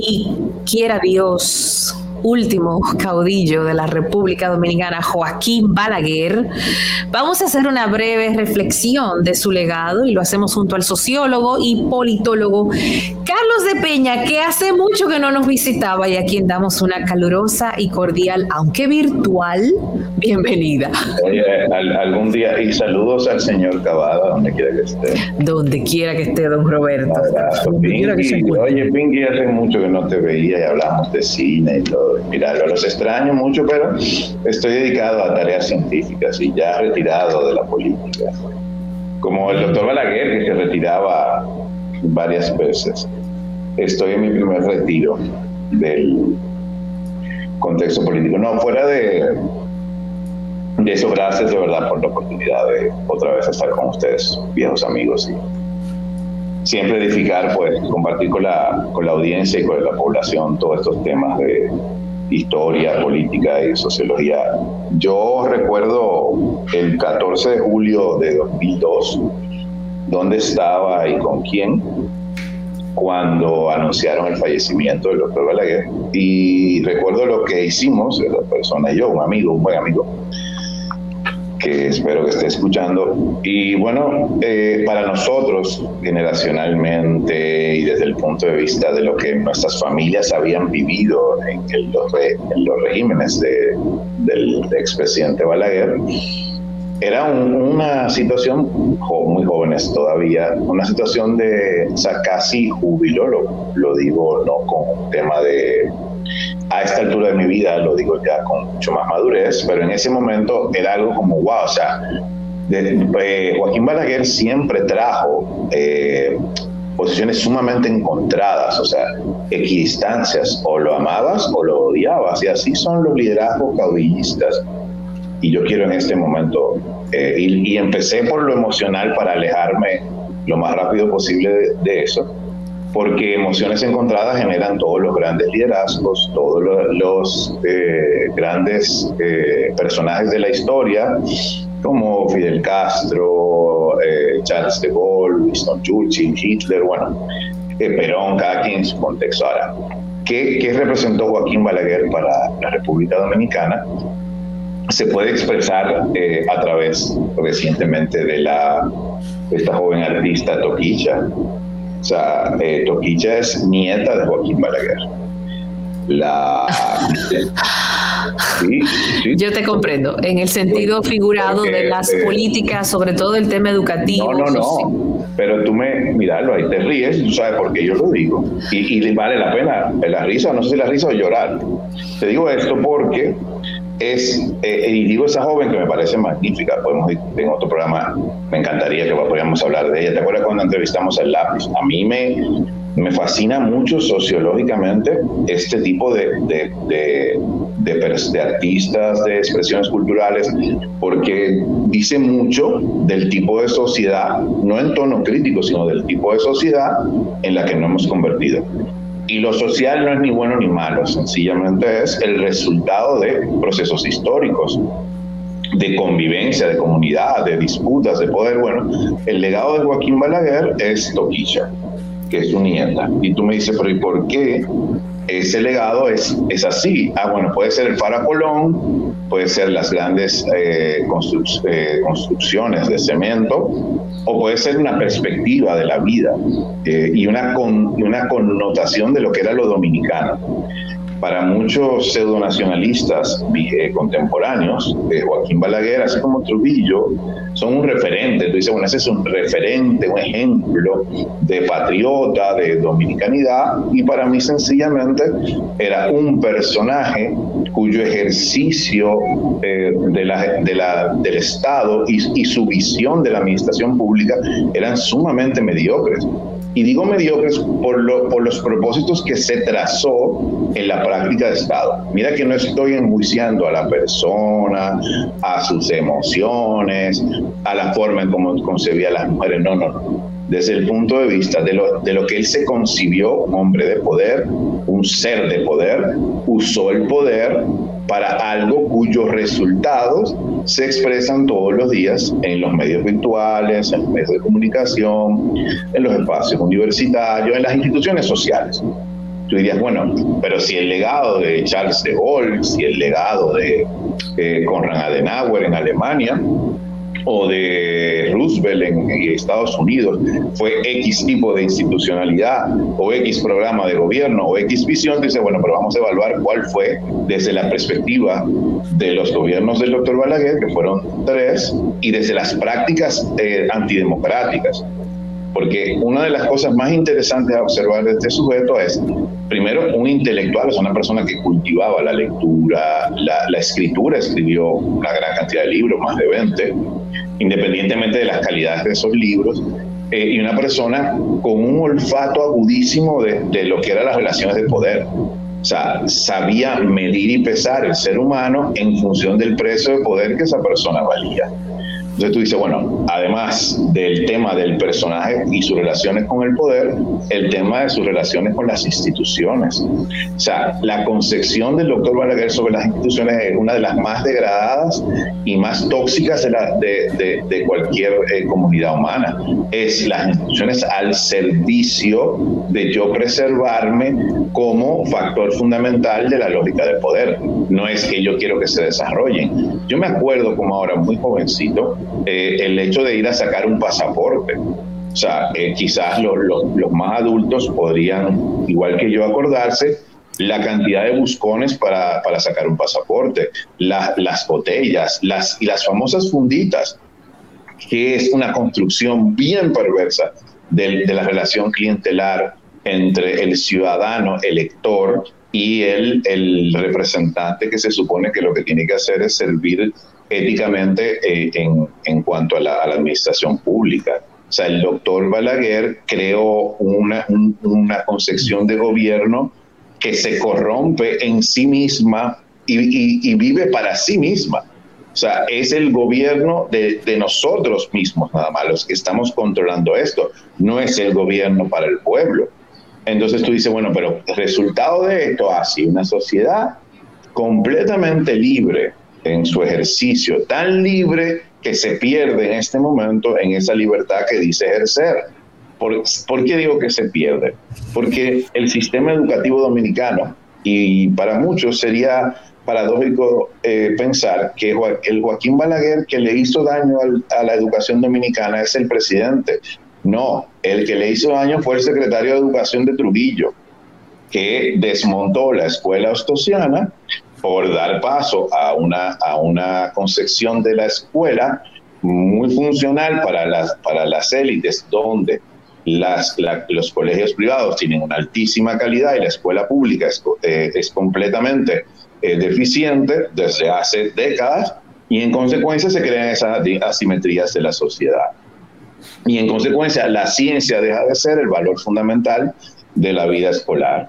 y quiera Dios último caudillo de la República Dominicana, Joaquín Balaguer, vamos a hacer una breve reflexión de su legado y lo hacemos junto al sociólogo y politólogo Carlos de Peña, que hace mucho que no nos visitaba y a quien damos una calurosa y cordial, aunque virtual, bienvenida. Oye, algún día, y saludos al señor Cavada, donde quiera que esté. Donde quiera que esté, don Roberto. oye, Pinky, hace mucho que no te veía y hablamos de cine y todo mira, los extraño mucho, pero estoy dedicado a tareas científicas y ya retirado de la política. Como el doctor Balaguer, que se retiraba varias veces. Estoy en mi primer retiro del contexto político. No, fuera de, de eso, gracias de verdad por la oportunidad de otra vez estar con ustedes, viejos amigos, y siempre edificar, pues, compartir con la, con la audiencia y con la población todos estos temas de historia, política y sociología. Yo recuerdo el 14 de julio de 2002, dónde estaba y con quién, cuando anunciaron el fallecimiento del doctor Balaguer. Y recuerdo lo que hicimos, la persona y yo, un amigo, un buen amigo, que espero que esté escuchando. Y bueno, eh, para nosotros, generacionalmente desde el punto de vista de lo que nuestras familias habían vivido en, los, en los, regímenes de, del expresidente Balaguer, era una situación, muy jóvenes todavía, una situación de, o sea, casi júbilo, lo, lo digo no con un tema de a esta altura de mi vida, lo digo ya con mucho más madurez, pero en ese momento era algo como, wow, o sea, eh, Joaquín Balaguer siempre trajo eh, posiciones sumamente encontradas, o sea, equidistancias, o lo amabas o lo odiabas, y así son los liderazgos caudillistas. Y yo quiero en este momento, eh, y, empecé por lo emocional para alejarme lo más rápido posible de eso, porque emociones encontradas generan todos los grandes liderazgos, todos los, eh, grandes eh, personajes de la historia, como Fidel Castro, eh, Charles de Gaulle, Winston Churchill, Hitler, bueno, Perón, cada quien en su contexto. Ahora, ¿qué, ¿qué representó Joaquín Balaguer para la República Dominicana? se puede expresar a través recientemente de la esta joven artista Toquilla, o sea, eh, Toquilla es nieta de Joaquín Balaguer. La. Yo te comprendo, en el sentido figurado de las eh, políticas, sobre todo el tema educativo. No, no, no. Pero tú me, miralo, ahí te ríes, tú sabes por qué yo lo digo. Y, y vale la pena la risa, no sé si la risa o llorar. Te digo esto porque es, eh, y digo esa joven que me parece magnífica, podemos en otro programa, me encantaría que podamos hablar de ella. ¿Te acuerdas cuando entrevistamos al lápiz? A mí me, me fascina mucho sociológicamente este tipo de, de, de, artistas, de expresiones culturales, porque dice mucho del tipo de sociedad, no en tono crítico, sino del tipo de sociedad en la que nos hemos convertido. Y lo social no es ni bueno ni malo, sencillamente es el resultado de procesos históricos, de convivencia, de comunidad, de disputas, de poder. Bueno, el legado de Joaquín Balaguer es Toquilla, que es su nieta. Y tú me dices, pero ¿y por qué ese legado es, es así. Ah, bueno, puede ser el Colón, puede ser las grandes eh, eh, construcciones de cemento, o puede ser una perspectiva de la vida eh, y una, con, una connotación de lo que era lo dominicano. Para muchos pseudonacionalistas eh, contemporáneos, eh, Joaquín Balaguer, así como Trujillo, son un referente. Tú bueno, ese es un referente, un ejemplo de patriota, de dominicanidad, y para mí sencillamente era un personaje cuyo ejercicio eh, de la, de la, del Estado y su visión de la administración pública eran sumamente mediocres. Y digo mediocres por, lo, por los propósitos que se trazó en la práctica de Estado. Mira que no estoy enjuiciando a la persona, a sus emociones, a la forma en cómo concebía a las mujeres. No, no, no. Desde el punto de vista de lo, de lo que él se concibió, un hombre de poder, un ser de poder, usó el poder para algo cuyos resultados se expresan todos los días en los medios virtuales, en los medios de comunicación, en los espacios universitarios, en las instituciones sociales. Tú dirías, bueno, pero si el legado de Charles de Gaulle, si el legado de eh, Konrad Adenauer en Alemania, o de Roosevelt en, Estados Unidos fue X tipo de institucionalidad o X programa de gobierno o X visión, dice, bueno, pero vamos a evaluar cuál fue desde la perspectiva de los gobiernos del doctor Balaguer, que fueron tres, y desde las prácticas eh, antidemocráticas. Porque una de las cosas más interesantes a observar de este sujeto es, primero, un intelectual, es una persona que cultivaba la lectura, la, la escritura, escribió una gran cantidad de libros, más de 20, independientemente de las calidades de esos libros, eh, y una persona con un olfato agudísimo de, de, lo que eran las relaciones de poder. O sea, sabía medir y pesar el ser humano en función del precio de poder que esa persona valía. Entonces tú dices, bueno, además del tema del personaje y sus relaciones con el poder, el tema de sus relaciones con las instituciones. O sea, la concepción del doctor Balaguer sobre las instituciones es una de las más degradadas y más tóxicas de, la, de, de, cualquier eh, comunidad humana. Es las instituciones al servicio de yo preservarme como factor fundamental de la lógica del poder. No es que yo quiero que se desarrollen. Yo me acuerdo como ahora muy jovencito, eh, el hecho de ir a sacar un pasaporte. O sea, eh, quizás los, los, más adultos podrían, igual que yo, acordarse la cantidad de buscones para, para sacar un pasaporte, las botellas, las, y las famosas funditas, que es una construcción bien perversa de, de la relación clientelar entre el ciudadano elector y el, el representante que se supone que lo que tiene que hacer es servir éticamente eh, en, en, cuanto a la, a la, administración pública. O sea, el doctor Balaguer creó una, una concepción de gobierno que se corrompe en sí misma y, y, y, vive para sí misma. O sea, es el gobierno de, de, nosotros mismos nada más los que estamos controlando esto. No es el gobierno para el pueblo. Entonces tú dices, bueno, pero el resultado de esto, así, una sociedad completamente libre en su ejercicio, tan libre que se pierde en este momento en esa libertad que dice ejercer. ¿Por, ¿Por, qué digo que se pierde? Porque el sistema educativo dominicano, y para muchos sería paradójico eh, pensar que el Joaquín Balaguer que le hizo daño a la educación dominicana es el presidente. No, el que le hizo daño fue el secretario de Educación de Trujillo, que desmontó la escuela ostosiana por dar paso a una, a una concepción de la escuela muy funcional para las, para las élites, donde las, la, los colegios privados tienen una altísima calidad y la escuela pública es, eh, es completamente eh, deficiente desde hace décadas y en consecuencia se crean esas asimetrías de la sociedad. Y en consecuencia la ciencia deja de ser el valor fundamental de la vida escolar.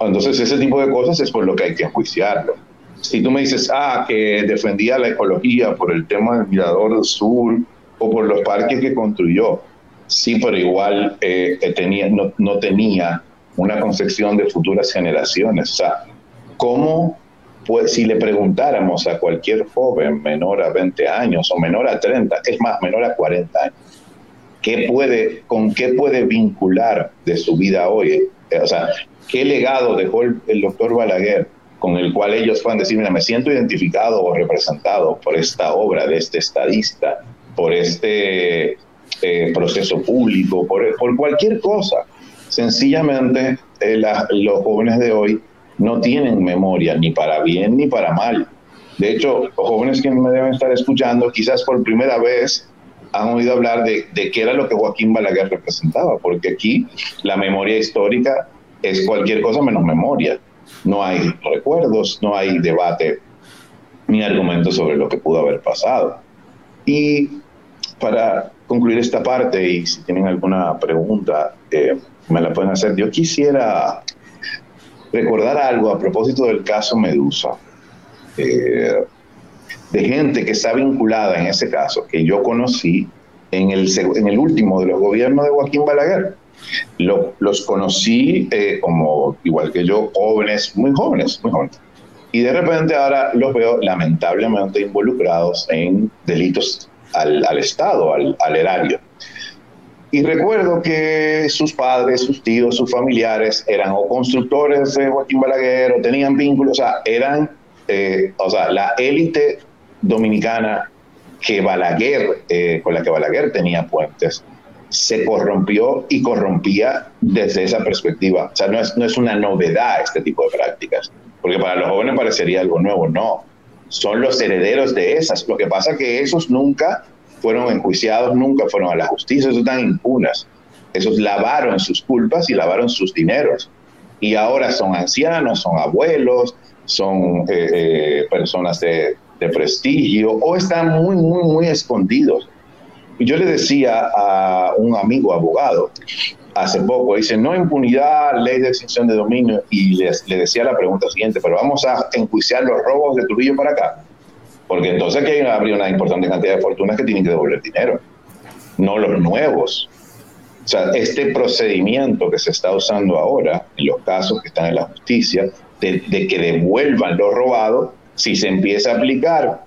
Entonces, ese tipo de cosas es por lo que hay que enjuiciarlo. Si tú me dices, ah, que defendía la ecología por el tema del Mirador Sur o por los parques que construyó, sí, pero igual eh, tenía, no, no, tenía una concepción de futuras generaciones. O sea, ¿cómo, pues, si le preguntáramos a cualquier joven menor a 20 años o menor a 30, es más, menor a 40 años, ¿qué puede, ¿con qué puede vincular de su vida hoy? O sea, qué legado dejó el, el, doctor Balaguer con el cual ellos puedan decir, mira, me siento identificado o representado por esta obra de este estadista, por este eh, proceso público, por, por, cualquier cosa. Sencillamente, eh, la, los jóvenes de hoy no tienen memoria ni para bien ni para mal. De hecho, los jóvenes que me deben estar escuchando, quizás por primera vez han oído hablar de, de qué era lo que Joaquín Balaguer representaba, porque aquí la memoria histórica es cualquier cosa menos memoria. No hay recuerdos, no hay debate ni argumentos sobre lo que pudo haber pasado. Y para concluir esta parte, y si tienen alguna pregunta, eh, me la pueden hacer. Yo quisiera recordar algo a propósito del caso Medusa, eh, de gente que está vinculada en ese caso, que yo conocí en el, en el último de los gobiernos de Joaquín Balaguer. los conocí eh, como, igual que yo, jóvenes, muy jóvenes, muy jóvenes. Y de repente ahora los veo lamentablemente involucrados en delitos al, al Estado, al, al erario. Y recuerdo que sus padres, sus tíos, sus familiares eran o constructores de Joaquín Balaguer o tenían vínculos, o sea, eran, eh, o sea, la élite dominicana que Balaguer, eh, con la que Balaguer tenía puentes, se corrompió y corrompía desde esa perspectiva. O sea, no es, no es una novedad este tipo de prácticas, porque para los jóvenes parecería algo nuevo, no. Son los herederos de esas. Lo que pasa es que esos nunca fueron enjuiciados, nunca fueron a la justicia, esos están impunes. Esos lavaron sus culpas y lavaron sus dineros. Y ahora son ancianos, son abuelos, son eh, eh, personas de, de prestigio o están muy, muy, muy escondidos. Yo le decía a un amigo abogado hace poco, dice, no impunidad, ley de extinción de dominio, y le, decía la pregunta siguiente, pero vamos a enjuiciar los robos de Trujillo para acá porque entonces aquí habría una importante cantidad de fortunas que tienen que devolver dinero, no los nuevos. O sea, este procedimiento que se está usando ahora, en los casos que están en la justicia, de, que devuelvan lo robado, si se empieza a aplicar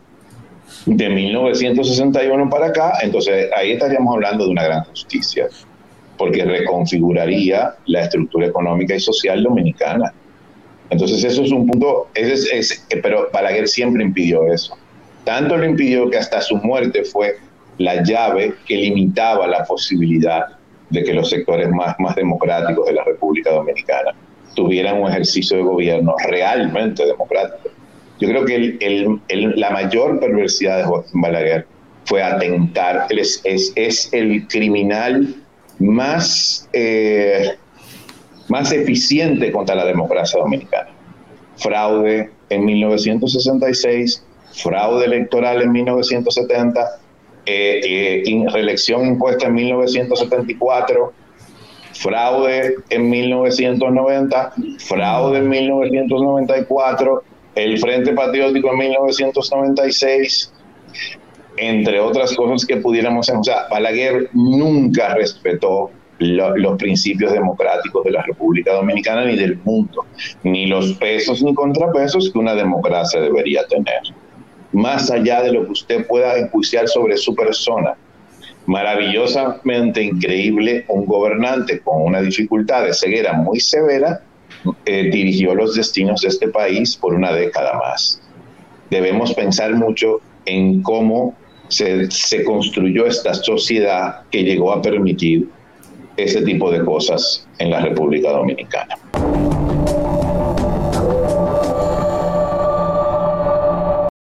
de 1961 para acá, entonces ahí estaríamos hablando de una gran justicia, porque reconfiguraría la estructura económica y social dominicana. Entonces eso es un punto, pero Balaguer siempre impidió eso. Tanto lo impidió que hasta su muerte fue la llave que limitaba la posibilidad de que los sectores más, más democráticos de la República Dominicana tuvieran un ejercicio de gobierno realmente democrático. Yo creo que la mayor perversidad de Joaquín Balaguer fue atentar, es, es, es el criminal más, eh, más eficiente contra la democracia dominicana. Fraude en 1966, fraude electoral en 1970, eh, eh, reelección impuesta en 1974, fraude en 1990, fraude en 1994, el Frente Patriótico en 1996, entre otras cosas que pudiéramos. O sea, Balaguer nunca respetó los principios democráticos de la República Dominicana ni del mundo, ni los pesos ni contrapesos que una democracia debería tener más allá de lo que usted pueda enjuiciar sobre su persona. Maravillosamente increíble, un gobernante con una dificultad de ceguera muy severa eh, dirigió los destinos de este país por una década más. Debemos pensar mucho en cómo se, se construyó esta sociedad que llegó a permitir ese tipo de cosas en la República Dominicana.